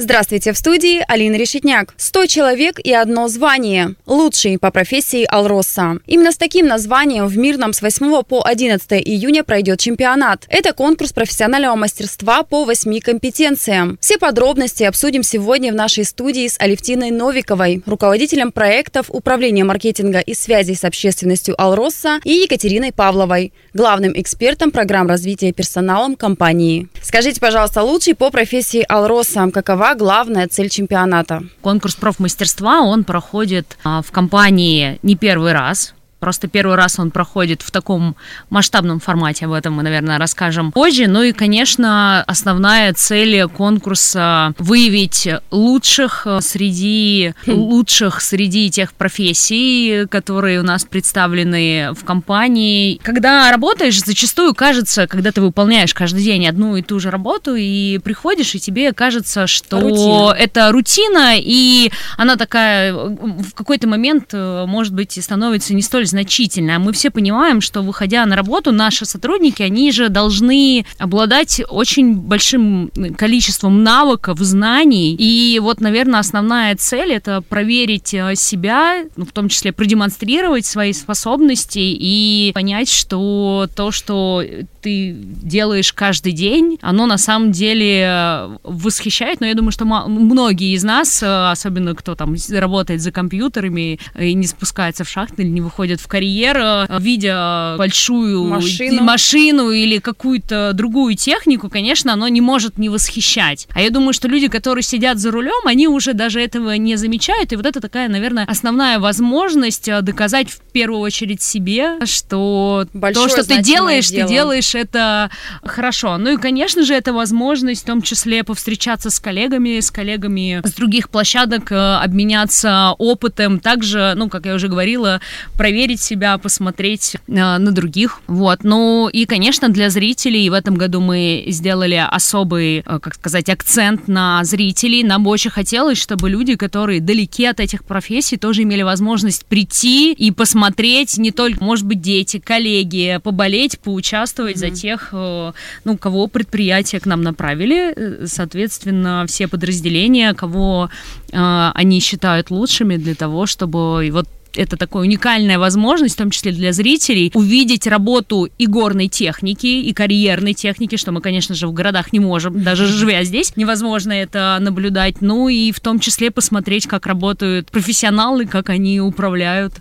Здравствуйте, в студии Алина Решетняк. 100 человек и одно звание. Лучший по профессии Алроса. Именно с таким названием в Мирном с 8 по 11 июня пройдет чемпионат. Это конкурс профессионального мастерства по восьми компетенциям. Все подробности обсудим сегодня в нашей студии с Алевтиной Новиковой, руководителем проектов Управления маркетинга и связей с общественностью Алроса и Екатериной Павловой, главным экспертом программ развития персоналом компании. Скажите, пожалуйста, лучший по профессии Алроса, какова главная цель чемпионата? Конкурс профмастерства, он проходит а, в компании не первый раз. Просто первый раз он проходит в таком масштабном формате, об этом мы, наверное, расскажем позже. Ну и, конечно, основная цель конкурса выявить лучших среди лучших среди тех профессий, которые у нас представлены в компании. Когда работаешь, зачастую кажется, когда ты выполняешь каждый день одну и ту же работу, и приходишь, и тебе кажется, что рутина. это рутина, и она такая в какой-то момент, может быть, становится не столь значительно. Мы все понимаем, что выходя на работу, наши сотрудники, они же должны обладать очень большим количеством навыков, знаний. И вот, наверное, основная цель это проверить э, себя, ну, в том числе продемонстрировать свои способности и понять, что то, что ты делаешь каждый день, оно на самом деле э, восхищает. Но я думаю, что многие из нас, э, особенно кто там работает за компьютерами и не спускается в шахты или не выходит в карьер, э, видя большую машину, машину или какую-то другую технику, конечно, оно не может не восхищать. А я думаю, что люди, которые сидят за рулем, они уже даже этого не замечают. И вот это такая, наверное, основная возможность доказать в первую очередь себе, что Большое то, что ты делаешь, дело. ты делаешь это хорошо. Ну и, конечно же, это возможность в том числе повстречаться с коллегами, с коллегами с других площадок, э, обменяться опытом, также, ну, как я уже говорила, проверить себя, посмотреть э, на других. Вот. Ну и, конечно, для зрителей в этом году мы сделали особый, э, как сказать, акцент на зрителей. Нам бы очень хотелось, чтобы люди, которые далеки от этих профессий, тоже имели возможность прийти и посмотреть не только, может быть, дети, коллеги, поболеть, поучаствовать mm-hmm. за тех, э, ну, кого предприятия к нам направили, э, соответственно, все подразделения, кого э, они считают лучшими для того, чтобы и вот это такая уникальная возможность, в том числе для зрителей, увидеть работу и горной техники, и карьерной техники, что мы, конечно же, в городах не можем, даже живя здесь, невозможно это наблюдать. Ну и в том числе посмотреть, как работают профессионалы, как они управляют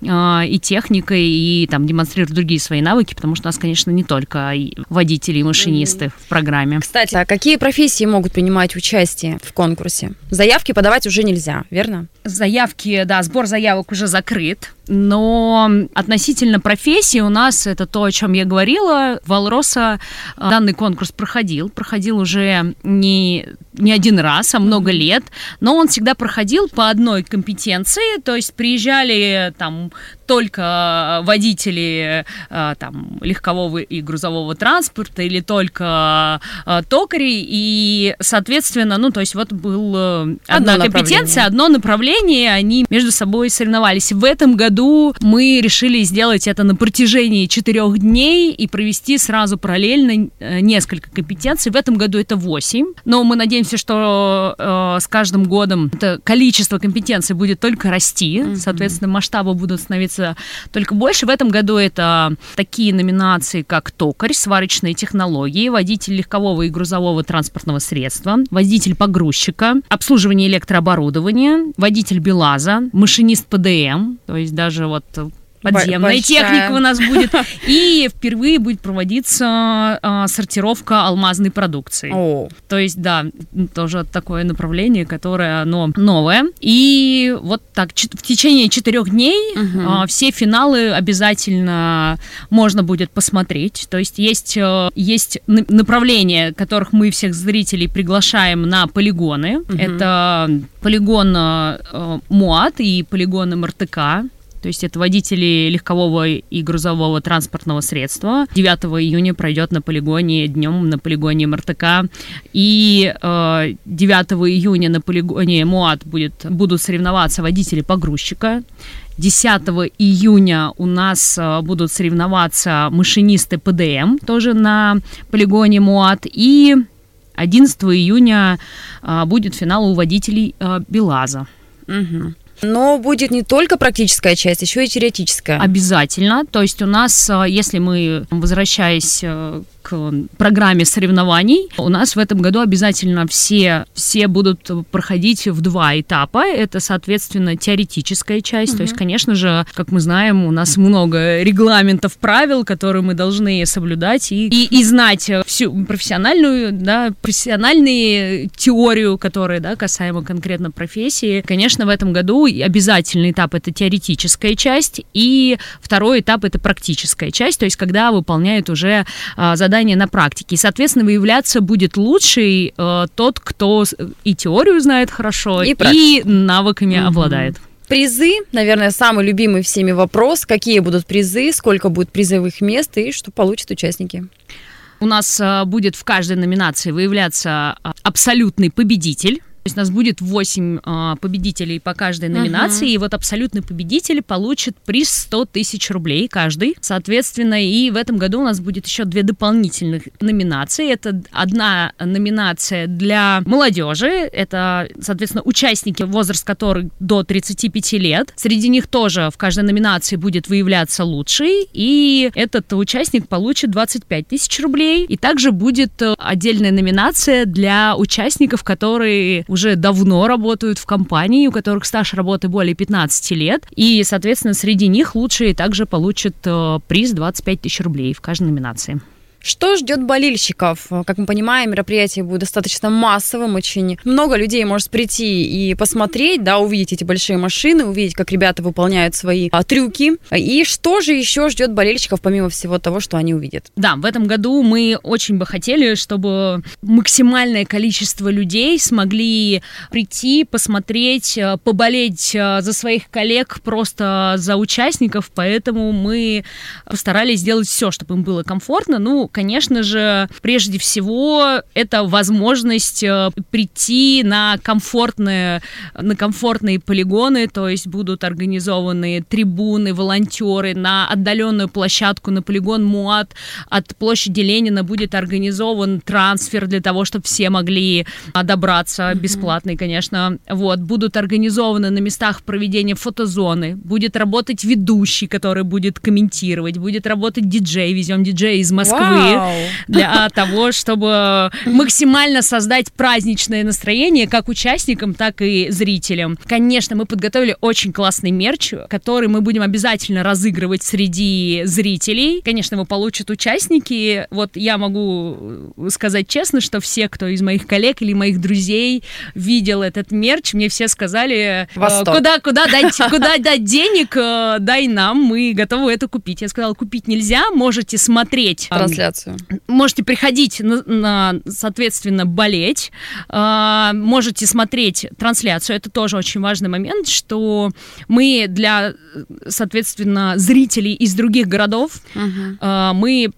э, и техникой, и там демонстрируют другие свои навыки, потому что у нас, конечно, не только водители и машинисты mm-hmm. в программе. Кстати, а какие профессии могут принимать участие в конкурсе? Заявки подавать уже нельзя, верно? Заявки, да, сбор заявок уже закрыт. Но относительно профессии у нас это то, о чем я говорила. В Алроса э, данный конкурс проходил. Проходил уже не, не один раз, а много лет. Но он всегда проходил по одной компетенции. То есть приезжали там только водители э, там, легкового и грузового транспорта или только э, токари. И, соответственно, ну, то есть вот была одна одно компетенция, одно направление, они между собой соревновались. В этом году году мы решили сделать это на протяжении четырех дней и провести сразу параллельно э, несколько компетенций. В этом году это 8, но мы надеемся, что э, с каждым годом это количество компетенций будет только расти, mm-hmm. соответственно, масштабы будут становиться только больше. В этом году это такие номинации, как токарь, сварочные технологии, водитель легкового и грузового транспортного средства, водитель погрузчика, обслуживание электрооборудования, водитель БелАЗа, машинист ПДМ, то есть даже вот подземная Большая. техника у нас будет. И впервые будет проводиться а, сортировка алмазной продукции. О. То есть, да, тоже такое направление, которое, оно новое. И вот так, в течение четырех дней угу. а, все финалы обязательно можно будет посмотреть. То есть есть, э, есть направления, которых мы всех зрителей приглашаем на полигоны. Угу. Это полигон э, МУАТ и полигон МРТК. То есть это водители легкового и грузового транспортного средства. 9 июня пройдет на полигоне, днем на полигоне МРТК. И э, 9 июня на полигоне МУАТ будет, будут соревноваться водители погрузчика. 10 июня у нас э, будут соревноваться машинисты ПДМ, тоже на полигоне МУАТ. И 11 июня э, будет финал у водителей э, БелАЗа. Угу. Но будет не только практическая часть, еще и теоретическая. Обязательно. То есть у нас, если мы, возвращаясь к программе соревнований. У нас в этом году обязательно все, все будут проходить в два этапа. Это, соответственно, теоретическая часть. Угу. То есть, конечно же, как мы знаем, у нас много регламентов, правил, которые мы должны соблюдать и, и, и знать всю профессиональную, да, профессиональную теорию, которая, да, касаемо конкретно профессии. Конечно, в этом году обязательный этап это теоретическая часть, и второй этап это практическая часть, то есть когда выполняют уже а, задания задание на практике. И, соответственно, выявляться будет лучший э, тот, кто и теорию знает хорошо, и, и навыками угу. обладает. Призы, наверное, самый любимый всеми вопрос. Какие будут призы, сколько будет призовых мест и что получат участники? У нас э, будет в каждой номинации выявляться э, абсолютный победитель. То есть у нас будет 8 а, победителей по каждой номинации, uh-huh. и вот абсолютный победитель получит приз 100 тысяч рублей каждый. Соответственно, и в этом году у нас будет еще две дополнительных номинации. Это одна номинация для молодежи, это, соответственно, участники, возраст которых до 35 лет. Среди них тоже в каждой номинации будет выявляться лучший, и этот участник получит 25 тысяч рублей. И также будет э, отдельная номинация для участников, которые уже давно работают в компании, у которых стаж работы более 15 лет. И, соответственно, среди них лучшие также получат э, приз 25 тысяч рублей в каждой номинации. Что ждет болельщиков? Как мы понимаем, мероприятие будет достаточно массовым, очень много людей может прийти и посмотреть, да, увидеть эти большие машины, увидеть, как ребята выполняют свои а, трюки. И что же еще ждет болельщиков, помимо всего того, что они увидят? Да, в этом году мы очень бы хотели, чтобы максимальное количество людей смогли прийти, посмотреть, э, поболеть э, за своих коллег, просто за участников, поэтому мы постарались сделать все, чтобы им было комфортно. Ну, конечно же, прежде всего, это возможность э, прийти на комфортные, на комфортные полигоны, то есть будут организованы трибуны, волонтеры на отдаленную площадку, на полигон МУАТ от площади Ленина будет организован трансфер для того, чтобы все могли добраться, бесплатный, конечно. Вот, будут организованы на местах проведения фотозоны, будет работать ведущий, который будет комментировать, будет работать диджей, везем диджея из Москвы, для того, чтобы максимально создать праздничное настроение как участникам, так и зрителям. Конечно, мы подготовили очень классный мерч, который мы будем обязательно разыгрывать среди зрителей. Конечно, его получат участники. Вот я могу сказать честно, что все, кто из моих коллег или моих друзей видел этот мерч, мне все сказали, э, Восторг. куда, куда, дать, куда дать денег, э, дай нам, мы готовы это купить. Я сказала, купить нельзя, можете смотреть трансляцию трансляцию. Можете приходить, на, на, соответственно, болеть, э, можете смотреть трансляцию. Это тоже очень важный момент, что мы для, соответственно, зрителей из других городов, uh-huh. э, мы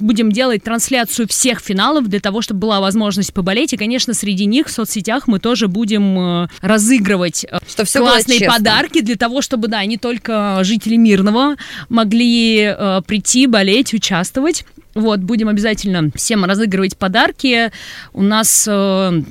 будем делать трансляцию всех финалов для того, чтобы была возможность поболеть. И, конечно, среди них в соцсетях мы тоже будем э, разыгрывать э, что все классные подарки для того, чтобы, да, не только жители Мирного могли э, прийти, болеть, участвовать. Вот, будем обязательно всем разыгрывать подарки. У нас э,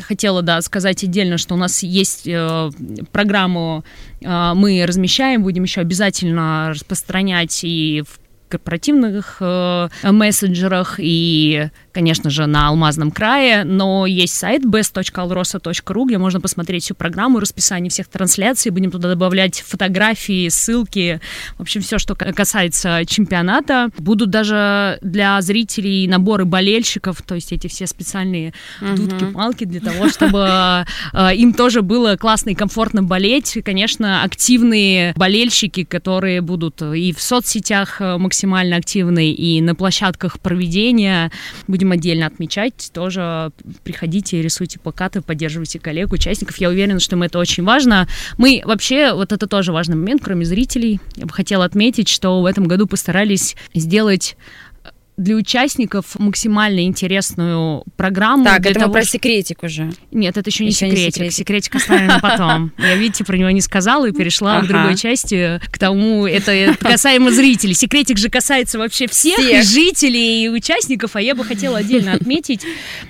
хотела, да, сказать отдельно, что у нас есть э, программу, э, мы размещаем, будем еще обязательно распространять и в корпоративных э, мессенджерах и конечно же, на Алмазном крае, но есть сайт best.alrosa.ru, где можно посмотреть всю программу, расписание всех трансляций, будем туда добавлять фотографии, ссылки, в общем, все, что касается чемпионата. Будут даже для зрителей наборы болельщиков, то есть эти все специальные дудки-палки для того, чтобы э, им тоже было классно и комфортно болеть. Конечно, активные болельщики, которые будут и в соцсетях э, максимально активны, и на площадках проведения. Будем будем отдельно отмечать. Тоже приходите, рисуйте плакаты, поддерживайте коллег, участников. Я уверена, что мы это очень важно. Мы вообще, вот это тоже важный момент, кроме зрителей. Я бы хотела отметить, что в этом году постарались сделать для участников максимально интересную программу. Так, для это того, мы про что- секретик уже. Нет, это еще не Еще не секретик. секретик. Секретик оставим на потом. Я, видите, про него не сказала и перешла к другой части, к тому, это касаемо зрителей. Секретик же касается вообще всех, Всех. и жителей, и участников, а я бы хотела отдельно отметить,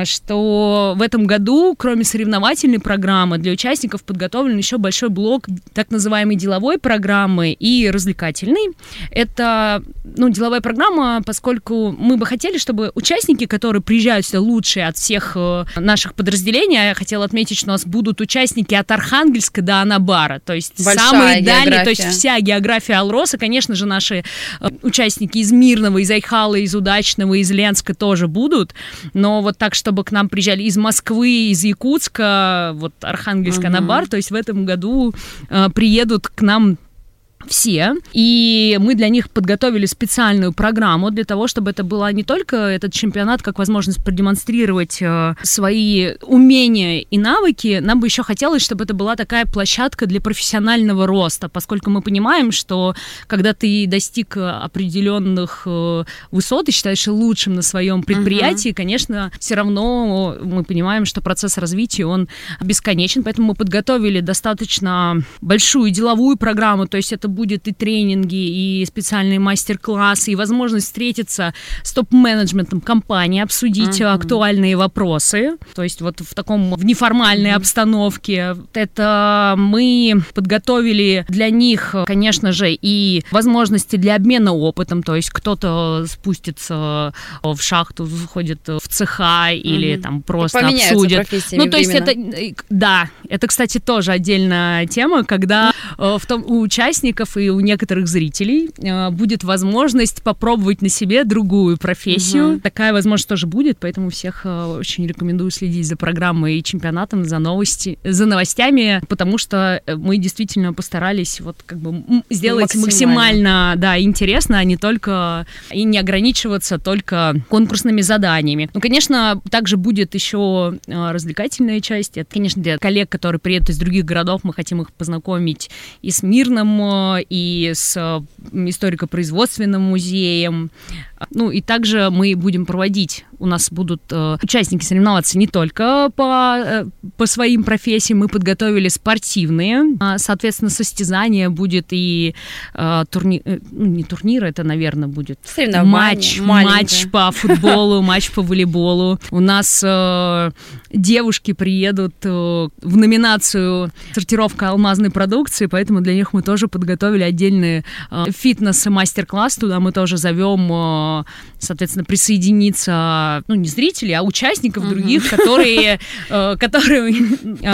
что в этом году, кроме соревновательной программы, для участников подготовлен еще большой блок так называемой деловой программы и развлекательной. Это, ну, деловая программа, поскольку мы бы хотели, чтобы участники, которые приезжают сюда лучшие от всех э, наших подразделений, а я хотела отметить, что у нас будут участники от Архангельска до Анабара, то есть Большая самые дальние, то есть география. вся география Алроса, конечно же, наши э, участники из Мирного, из Айхала, из Удачного, из Ленска тоже будут, но вот так, чтобы к нам приезжали из Москвы, из Якутска, вот Архангельск, Мгм. Анабар, то есть в этом году э, приедут к нам все, и мы для них подготовили специальную программу для того, чтобы это была не только этот чемпионат как возможность продемонстрировать э, свои умения и навыки, нам бы еще хотелось, чтобы это была такая площадка для профессионального роста, поскольку мы понимаем, что когда ты достиг определенных э, высот и считаешь лучшим на своем предприятии, конечно, все равно мы понимаем, что процесс развития, он бесконечен, поэтому мы подготовили достаточно большую деловую программу, то есть это будет и тренинги, и специальные мастер-классы, и возможность встретиться с топ-менеджментом компании, обсудить Мгм. актуальные вопросы, то есть вот в таком, в неформальной обстановке. Это мы подготовили для них, конечно же, и возможности для обмена опытом, то есть кто-то спустится в шахту, сходит в цеха или Мгм. там просто Поменяются обсудит. Ну, то есть временно. это, э, да, это, кстати, тоже отдельная тема, когда э, в том, у участников и у некоторых зрителей э, будет возможность попробовать на себе другую профессию. Мгм. Такая возможность тоже будет, поэтому всех э, очень рекомендую следить за программой и чемпионатом, за новости, за новостями, потому что э, мы действительно постарались вот как бы сделать Максимально. максимально, да, интересно, а не только и не ограничиваться только конкурсными заданиями. Ну, конечно, также будет еще развлекательная часть. Это, конечно, для коллег, которые приедут из других городов, мы хотим их познакомить и с Мирным, и с э, историко-производственным музеем. Ну, и также мы будем проводить, у нас будут э, участники соревноваться не только по, э, по своим профессиям, мы подготовили спортивные, А, соответственно, состязания будет и э, турни... э, ну, не турнир, это, наверное, будет матч, матч по футболу, матч по волейболу. У нас э, девушки приедут э, в номинацию сортировка алмазной продукции, поэтому для них мы тоже подготовили отдельный э, фитнес и мастер-класс. Туда мы тоже зовем, э, соответственно, присоединиться, ну, не зрителей, а участников Мгм. других, которые, э, которые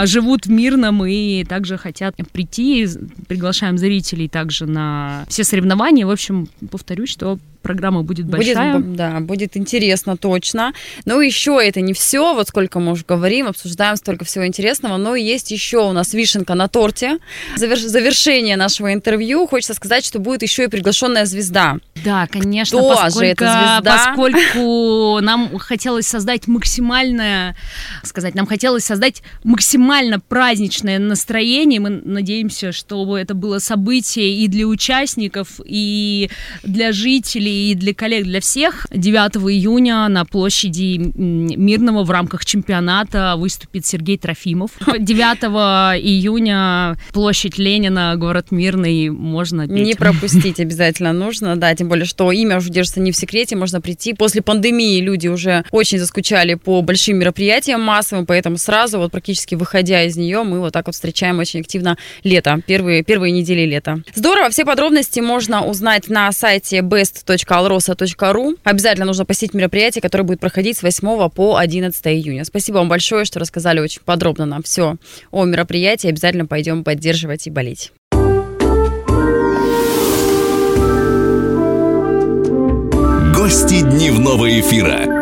живут в Мирном и также хотят прийти. Приглашаем зрителей также на все соревнования. В общем, повторюсь, что программа будет Будет, большая. б- да, будет интересно точно. Но еще это не все, вот сколько мы уже говорим, обсуждаем столько всего интересного, но есть еще у нас вишенка на торте. Заверш- завершение нашего интервью. Хочется сказать, что будет еще и приглашенная звезда. Да, конечно, Кто же поскольку, эта звезда? поскольку нам хотелось создать максимальное, сказать, нам хотелось создать максимально праздничное настроение. Мы надеемся, чтобы это было событие и для участников, и для жителей, и для коллег, для всех. 9 июня на площади Мирного в рамках чемпионата выступит Сергей Трофимов. 9 июня площадь Ленина, город Мирный, можно петь. Не пропустить обязательно нужно, да, тем более, что имя уже держится не в секрете, можно прийти. После пандемии люди уже очень заскучали по большим мероприятиям массовым, поэтому сразу, вот практически выходя из нее, мы вот так вот встречаем очень активно лето, первые, первые недели лета. Здорово, все подробности можно узнать на сайте best.alrosa.ru. Обязательно нужно посетить мероприятие, которое будет проходить с 8 по 11 июня. Спасибо вам большое, что рассказали очень подробно нам все о мероприятии. Обязательно пойдем поддерживать и болеть. Гости дневного эфира.